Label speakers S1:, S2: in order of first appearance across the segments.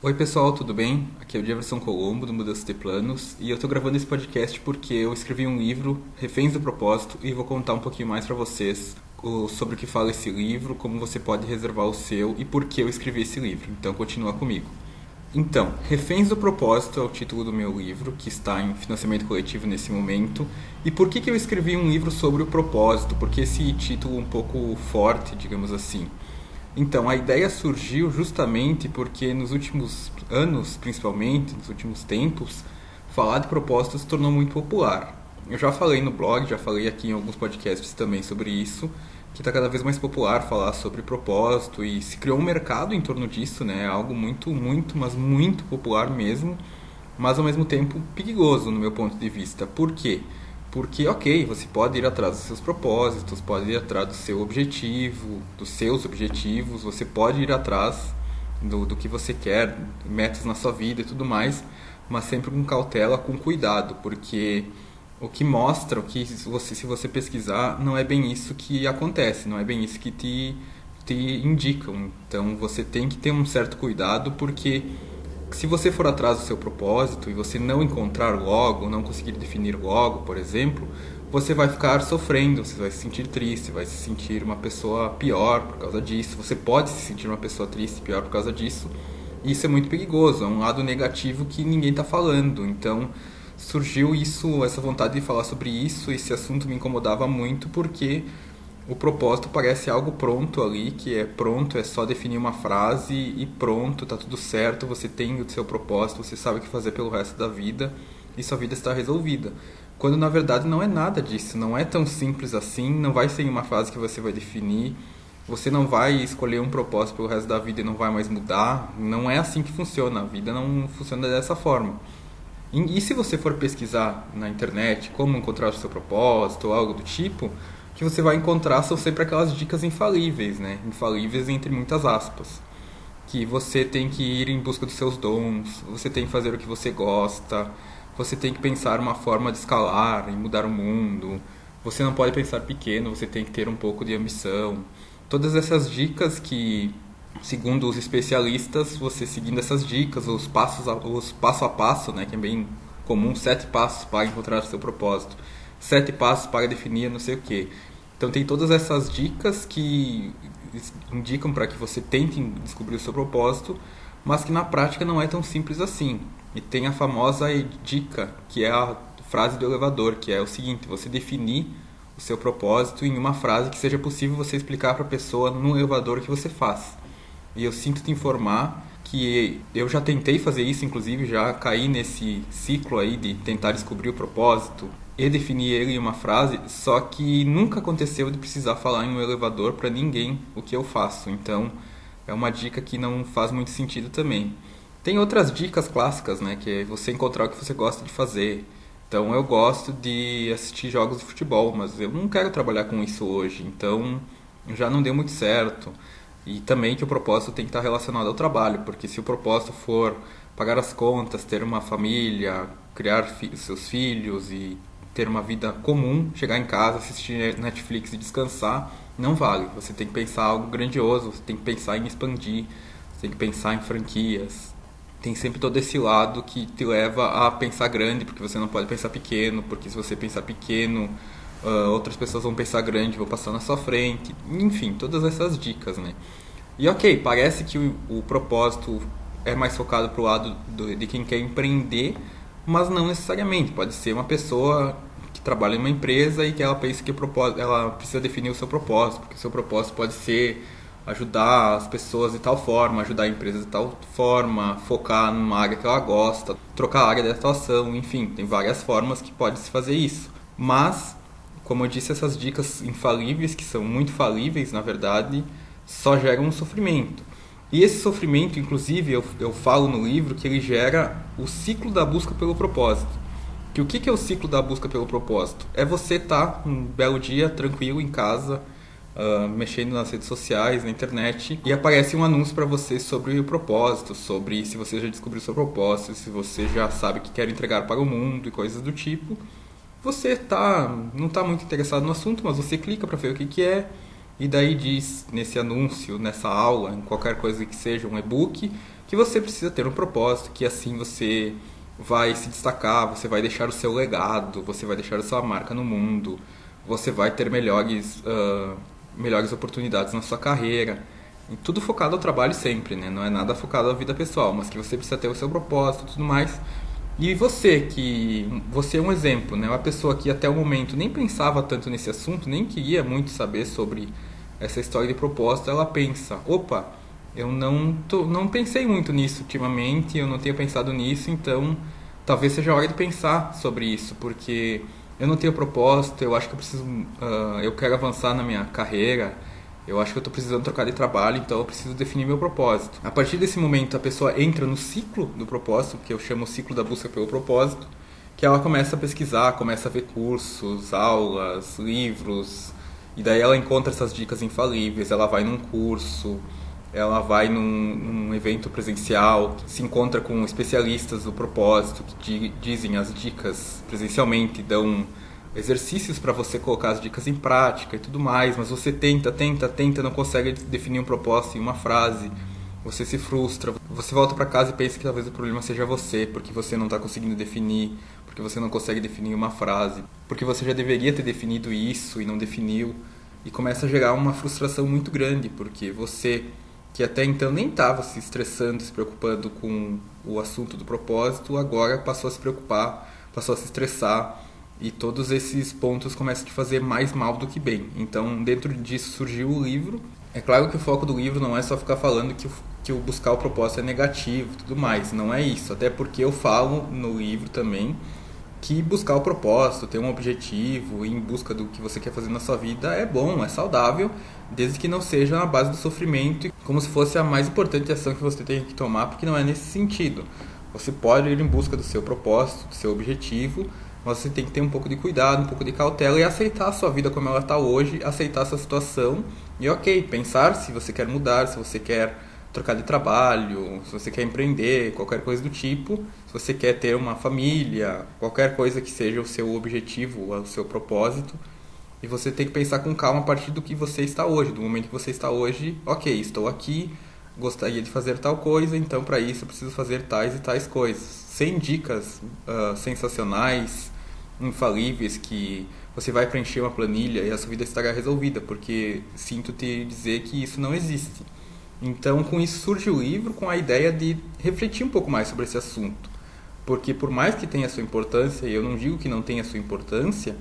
S1: Oi pessoal, tudo bem? Aqui é o Jefferson Colombo do Mudança de Planos e eu estou gravando esse podcast porque eu escrevi um livro, Reféns do Propósito, e vou contar um pouquinho mais para vocês sobre o que fala esse livro, como você pode reservar o seu e por que eu escrevi esse livro. Então continua comigo. Então, Reféns do Propósito é o título do meu livro, que está em financiamento coletivo nesse momento. E por que, que eu escrevi um livro sobre o propósito? Porque esse título um pouco forte, digamos assim. Então, a ideia surgiu justamente porque nos últimos anos, principalmente, nos últimos tempos, falar de propósito se tornou muito popular. Eu já falei no blog, já falei aqui em alguns podcasts também sobre isso, que está cada vez mais popular falar sobre propósito e se criou um mercado em torno disso, né? Algo muito, muito, mas muito popular mesmo, mas ao mesmo tempo perigoso no meu ponto de vista. Por quê? Porque, ok, você pode ir atrás dos seus propósitos, pode ir atrás do seu objetivo, dos seus objetivos, você pode ir atrás do, do que você quer, metas na sua vida e tudo mais, mas sempre com cautela, com cuidado, porque o que mostra, o que você, se você pesquisar, não é bem isso que acontece, não é bem isso que te, te indicam. Então você tem que ter um certo cuidado, porque se você for atrás do seu propósito e você não encontrar logo, não conseguir definir logo, por exemplo, você vai ficar sofrendo, você vai se sentir triste, vai se sentir uma pessoa pior por causa disso. Você pode se sentir uma pessoa triste, pior por causa disso. E isso é muito perigoso, é um lado negativo que ninguém está falando. Então surgiu isso, essa vontade de falar sobre isso. Esse assunto me incomodava muito porque o propósito parece algo pronto ali, que é pronto, é só definir uma frase e pronto, tá tudo certo, você tem o seu propósito, você sabe o que fazer pelo resto da vida e sua vida está resolvida. Quando na verdade não é nada disso, não é tão simples assim, não vai ser uma frase que você vai definir, você não vai escolher um propósito pelo resto da vida e não vai mais mudar, não é assim que funciona, a vida não funciona dessa forma. E se você for pesquisar na internet como encontrar o seu propósito ou algo do tipo, que você vai encontrar são sempre aquelas dicas infalíveis, né? Infalíveis entre muitas aspas. Que você tem que ir em busca dos seus dons, você tem que fazer o que você gosta, você tem que pensar uma forma de escalar e mudar o mundo. Você não pode pensar pequeno, você tem que ter um pouco de ambição. Todas essas dicas que, segundo os especialistas, você seguindo essas dicas, os passos, os passo a passo, né, que é bem comum, sete passos para encontrar o seu propósito sete passos para definir não sei o que. Então tem todas essas dicas que indicam para que você tente descobrir o seu propósito, mas que na prática não é tão simples assim. E tem a famosa dica, que é a frase do elevador, que é o seguinte: você definir o seu propósito em uma frase que seja possível você explicar para a pessoa no elevador que você faz. E eu sinto te informar que eu já tentei fazer isso, inclusive já caí nesse ciclo aí de tentar descobrir o propósito, e ele em uma frase, só que nunca aconteceu de precisar falar em um elevador para ninguém o que eu faço. Então, é uma dica que não faz muito sentido também. Tem outras dicas clássicas, né, que é você encontrar o que você gosta de fazer. Então, eu gosto de assistir jogos de futebol, mas eu não quero trabalhar com isso hoje. Então, já não deu muito certo. E também que o propósito tem que estar relacionado ao trabalho, porque se o propósito for pagar as contas, ter uma família, criar fi seus filhos e ter uma vida comum, chegar em casa, assistir Netflix e descansar, não vale. Você tem que pensar algo grandioso, você tem que pensar em expandir, você tem que pensar em franquias. Tem sempre todo esse lado que te leva a pensar grande, porque você não pode pensar pequeno, porque se você pensar pequeno, uh, outras pessoas vão pensar grande, vão passar na sua frente. Enfim, todas essas dicas, né? E ok, parece que o, o propósito é mais focado para o lado do, de quem quer empreender, mas não necessariamente. Pode ser uma pessoa que trabalha em uma empresa e que ela pensa que ela precisa definir o seu propósito, porque o seu propósito pode ser ajudar as pessoas de tal forma, ajudar a empresa de tal forma, focar numa área que ela gosta, trocar a área de atuação, enfim, tem várias formas que pode se fazer isso. Mas, como eu disse, essas dicas infalíveis, que são muito falíveis, na verdade, só geram um sofrimento. E esse sofrimento, inclusive, eu, eu falo no livro que ele gera o ciclo da busca pelo propósito. Que o que, é o ciclo da busca pelo propósito? É você estar tá, um belo dia tranquilo em casa, uh, mexendo nas redes sociais, na internet, e aparece um anúncio para você sobre o propósito, sobre se você já descobriu seu propósito, se você já sabe que quer entregar para o mundo e coisas do tipo. Você tá, não está muito interessado no assunto, mas você clica para ver o que, que é e daí diz nesse anúncio, nessa aula, em qualquer coisa que seja um e-book, que você precisa ter um propósito, que assim você vai se destacar, você vai deixar o seu legado, você vai deixar a sua marca no mundo, você vai ter melhores, uh, melhores oportunidades na sua carreira. E tudo focado ao trabalho sempre, né? Não é nada focado à vida pessoal, mas que você precisa ter o seu propósito e tudo mais. E você, que você é um exemplo, né? Uma pessoa que até o momento nem pensava tanto nesse assunto, nem queria muito saber sobre essa história de propósito, ela pensa, opa, eu não, tô, não pensei muito nisso ultimamente, eu não tenho pensado nisso, então talvez seja a hora de pensar sobre isso, porque eu não tenho propósito, eu acho que eu preciso, uh, eu quero avançar na minha carreira, eu acho que eu estou precisando trocar de trabalho, então eu preciso definir meu propósito. A partir desse momento, a pessoa entra no ciclo do propósito, que eu chamo o ciclo da busca pelo propósito, que ela começa a pesquisar, começa a ver cursos, aulas, livros, e daí ela encontra essas dicas infalíveis, ela vai num curso, ela vai num, num evento presencial, se encontra com especialistas do propósito que dizem as dicas presencialmente, dão exercícios para você colocar as dicas em prática e tudo mais, mas você tenta, tenta, tenta, não consegue definir um propósito em uma frase, você se frustra, você volta para casa e pensa que talvez o problema seja você, porque você não está conseguindo definir, porque você não consegue definir uma frase, porque você já deveria ter definido isso e não definiu, e começa a gerar uma frustração muito grande, porque você que até então nem estava se estressando, se preocupando com o assunto do propósito, agora passou a se preocupar, passou a se estressar e todos esses pontos começam a te fazer mais mal do que bem. Então, dentro disso surgiu o livro. É claro que o foco do livro não é só ficar falando que o, que o buscar o propósito é negativo tudo mais. Não é isso. Até porque eu falo no livro também que buscar o propósito, ter um objetivo em busca do que você quer fazer na sua vida é bom, é saudável, desde que não seja na base do sofrimento, como se fosse a mais importante ação que você tem que tomar, porque não é nesse sentido. Você pode ir em busca do seu propósito, do seu objetivo, mas você tem que ter um pouco de cuidado, um pouco de cautela e aceitar a sua vida como ela está hoje, aceitar essa situação e ok, pensar se você quer mudar, se você quer trocar de trabalho, se você quer empreender, qualquer coisa do tipo, se você quer ter uma família, qualquer coisa que seja o seu objetivo, o seu propósito. E você tem que pensar com calma a partir do que você está hoje, do momento que você está hoje, ok, estou aqui, gostaria de fazer tal coisa, então para isso eu preciso fazer tais e tais coisas. Sem dicas uh, sensacionais, infalíveis que você vai preencher uma planilha e a sua vida estará resolvida, porque sinto te dizer que isso não existe. Então, com isso surge o livro com a ideia de refletir um pouco mais sobre esse assunto. Porque por mais que tenha sua importância, e eu não digo que não tenha sua importância,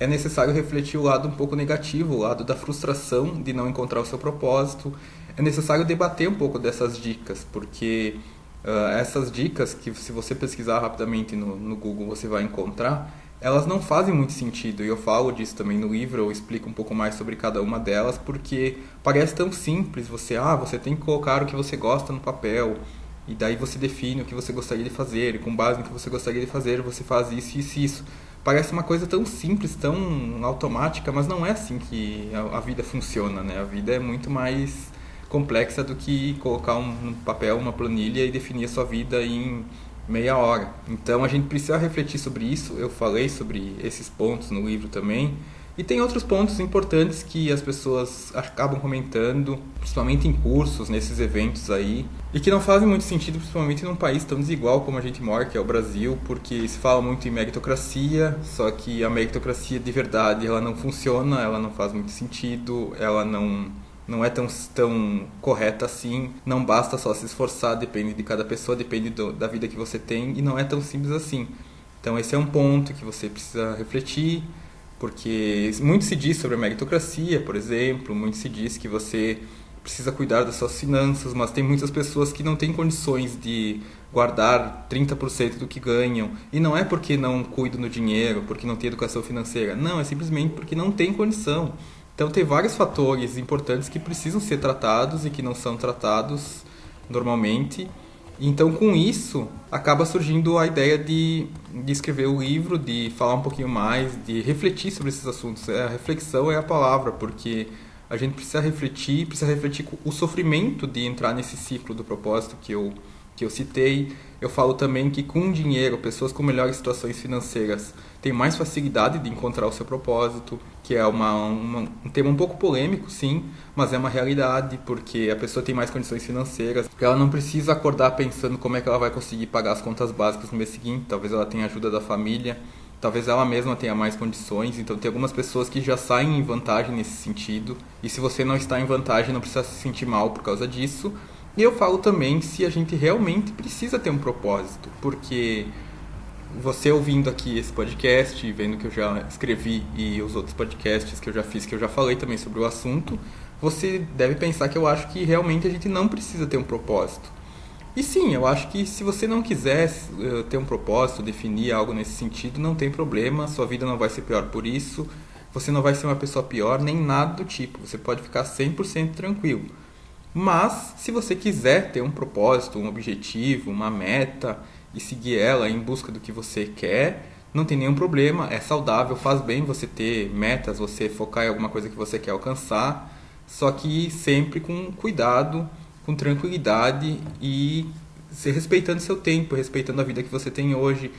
S1: é necessário refletir o lado um pouco negativo, o lado da frustração de não encontrar o seu propósito. É necessário debater um pouco dessas dicas, porque uh, essas dicas que se você pesquisar rapidamente no, no Google você vai encontrar, elas não fazem muito sentido. E eu falo disso também no livro, eu explico um pouco mais sobre cada uma delas, porque parece tão simples. Você, ah, você tem que colocar o que você gosta no papel, e daí você define o que você gostaria de fazer, e com base no que você gostaria de fazer, você faz isso, isso e isso. Parece uma coisa tão simples, tão automática, mas não é assim que a, vida funciona, né? A vida é muito mais complexa do que colocar um, no papel uma planilha e definir a sua vida em meia hora. Então a gente precisa refletir sobre isso. Eu falei sobre esses pontos no livro também. E tem outros pontos importantes que as pessoas acabam comentando, principalmente em cursos, nesses eventos aí, e que não fazem muito sentido, principalmente num país tão desigual como a gente mora, que é o Brasil, porque se fala muito em meritocracia, só que a meritocracia de verdade ela não funciona, ela não faz muito sentido, ela não não é tão, tão correta assim. Não basta só se esforçar, depende de cada pessoa, depende do, da vida que você tem e não é tão simples assim. Então esse é um ponto que você precisa refletir, porque muito se diz sobre a meritocracia, por exemplo, muito se diz que você precisa cuidar das suas finanças, mas tem muitas pessoas que não têm condições de guardar 30% do que ganham. E não é porque não cuidam do dinheiro, porque não tem educação financeira. Não, é simplesmente porque não tem condição. Então tem vários fatores importantes que precisam ser tratados e que não são tratados normalmente. Então com isso acaba surgindo a ideia de, de escrever o livro, de falar um pouquinho mais, de refletir sobre esses assuntos. A reflexão é a palavra, porque a gente precisa refletir, precisa refletir o sofrimento de entrar nesse ciclo do propósito que eu que eu citei. Eu falo também que com dinheiro, pessoas com melhores situações financeiras têm mais facilidade de encontrar o seu propósito, que é uma, uma, um tema um pouco polêmico, sim, mas é uma realidade, porque a pessoa tem mais condições financeiras. Ela não precisa acordar pensando como é que ela vai conseguir pagar as contas básicas no mês seguinte, talvez ela tenha ajuda da família, talvez ela mesma tenha mais condições. Então tem algumas pessoas que já saem em vantagem nesse sentido. E se você não está em vantagem, não precisa se sentir mal por causa disso. E eu falo também se a gente realmente precisa ter um propósito, porque você ouvindo aqui esse podcast, vendo que eu já escrevi e os outros podcasts que eu já fiz, que eu já falei também sobre o assunto, você deve pensar que eu acho que realmente a gente não precisa ter um propósito. E sim, eu acho que se você não quiser uh, ter um propósito, definir algo nesse sentido, não tem problema, sua vida não vai ser pior por isso, você não vai ser uma pessoa pior, nem nada do tipo, você pode ficar 100% tranquilo. Mas, se você quiser ter um propósito, um objetivo, uma meta e seguir ela em busca do que você quer, não tem nenhum problema, é saudável, faz bem você ter metas, você focar em alguma coisa que você quer alcançar, só que sempre com cuidado, com tranquilidade e se respeitando seu tempo, respeitando a vida que você tem hoje,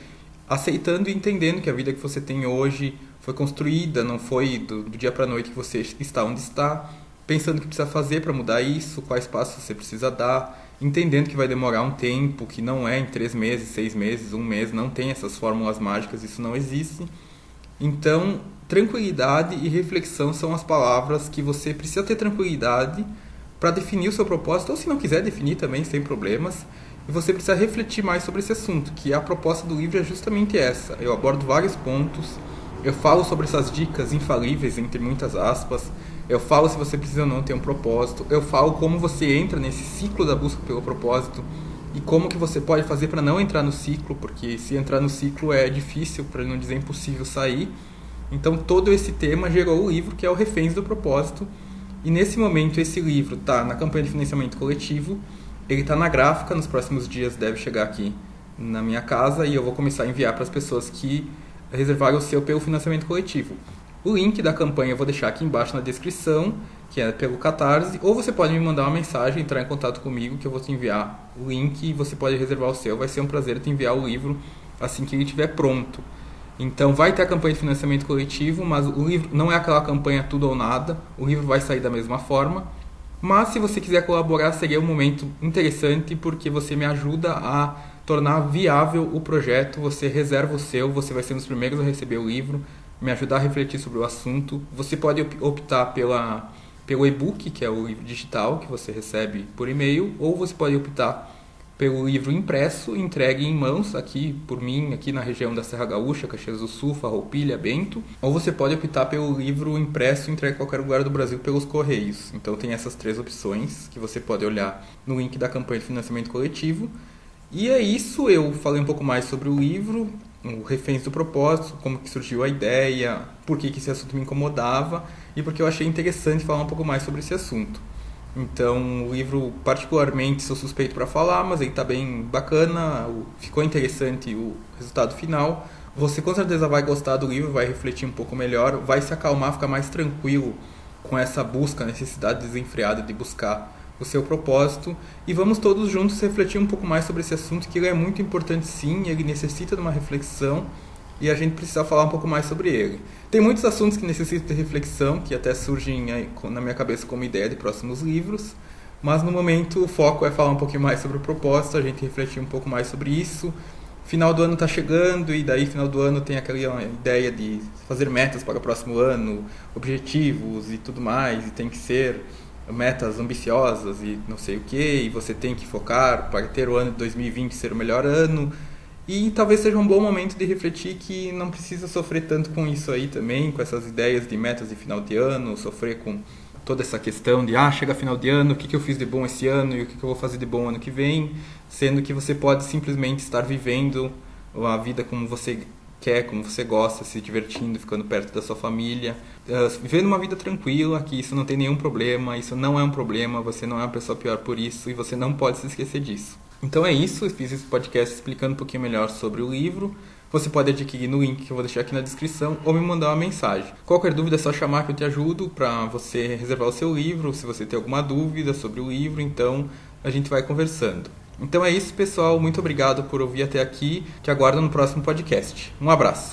S1: aceitando e entendendo que a vida que você tem hoje foi construída, não foi do, do dia para noite que você está onde está pensando o que precisa fazer para mudar isso, quais passos você precisa dar, entendendo que vai demorar um tempo, que não é em três meses, seis meses, um mês, não tem essas fórmulas mágicas, isso não existe. Então, tranquilidade e reflexão são as palavras que você precisa ter tranquilidade para definir o seu propósito, ou se não quiser definir também, sem problemas. E você precisa refletir mais sobre esse assunto, que a proposta do livro é justamente essa. Eu abordo vários pontos, eu falo sobre essas dicas infalíveis, entre muitas aspas, eu falo se você precisa ou não ter um propósito. Eu falo como você entra nesse ciclo da busca pelo propósito e como que você pode fazer para não entrar no ciclo, porque se entrar no ciclo é difícil, para não dizer impossível sair. Então todo esse tema gerou o livro que é o Reféns do Propósito. E nesse momento esse livro está na campanha de financiamento coletivo, ele está na gráfica, nos próximos dias deve chegar aqui na minha casa e eu vou começar a enviar para as pessoas que reservaram o seu pelo financiamento coletivo. O link da campanha eu vou deixar aqui embaixo na descrição, que é pelo Catarse, ou você pode me mandar uma mensagem, entrar em contato comigo, que eu vou te enviar o link e você pode reservar o seu. Vai ser um prazer te enviar o livro assim que ele estiver pronto. Então vai ter a campanha de financiamento coletivo, mas o livro não é aquela campanha tudo ou nada, o livro vai sair da mesma forma. Mas se você quiser colaborar, seria um momento interessante porque você me ajuda a tornar viável o projeto, você reserva o seu, você vai ser um dos primeiros a receber o livro, me ajudar a refletir sobre o assunto. Você pode optar pela, pelo e-book, que é o livro digital que você recebe por e-mail, ou você pode optar pelo livro impresso, entregue em mãos aqui por mim, aqui na região da Serra Gaúcha, Caxias do Sul, Farroupilha, Bento, ou você pode optar pelo livro impresso entregue em qualquer lugar do Brasil pelos correios. Então tem essas três opções que você pode olhar no link da campanha de financiamento coletivo. E é isso, eu falei um pouco mais sobre o livro, o Reféns do Propósito, como que surgiu a ideia, por que, que esse assunto me incomodava e porque eu achei interessante falar um pouco mais sobre esse assunto. Então, o livro, particularmente, sou suspeito para falar, mas ele está bem bacana, ficou interessante o resultado final. Você com certeza vai gostar do livro, vai refletir um pouco melhor, vai se acalmar, ficar mais tranquilo com essa busca, necessidade desenfreada de buscar o seu propósito e vamos todos juntos refletir um pouco mais sobre esse assunto que ele é muito importante sim, ele necessita de uma reflexão e a gente precisa falar um pouco mais sobre ele. Tem muitos assuntos que necessitam de reflexão, que até surgem na minha cabeça como ideia de próximos livros, mas no momento o foco é falar um pouquinho mais sobre o propósito, a gente refletir um pouco mais sobre isso. Final do ano está chegando e daí final do ano tem aquela ideia de fazer metas para o próximo ano, objetivos e tudo mais, e tem que ser metas ambiciosas e não sei o que, e você tem que focar para ter o ano de 2020 ser o melhor ano. E talvez seja um bom momento de refletir que não precisa sofrer tanto com isso aí também, com essas ideias de metas de final de ano, sofrer com toda essa questão de ah, chega final de ano, o que, que eu fiz de bom esse ano e o que, que eu vou fazer de bom ano que vem, sendo que você pode simplesmente estar vivendo a vida como você quer, como você gosta, se divertindo, ficando perto da sua família, uh, vivendo uma vida tranquila, que isso não tem nenhum problema, isso não é um problema, você não é uma pessoa pior por isso e você não pode se esquecer disso. Então é isso, eu fiz esse podcast explicando um pouquinho melhor sobre o livro. Você pode adquirir no link que eu vou deixar aqui na descrição ou me mandar uma mensagem. Qualquer dúvida é só chamar que eu te ajudo para você reservar o seu livro, se você tem alguma dúvida sobre o livro, então a gente vai conversando. Então é isso, pessoal. Muito obrigado por ouvir até aqui. Te aguardo no próximo podcast. Um abraço.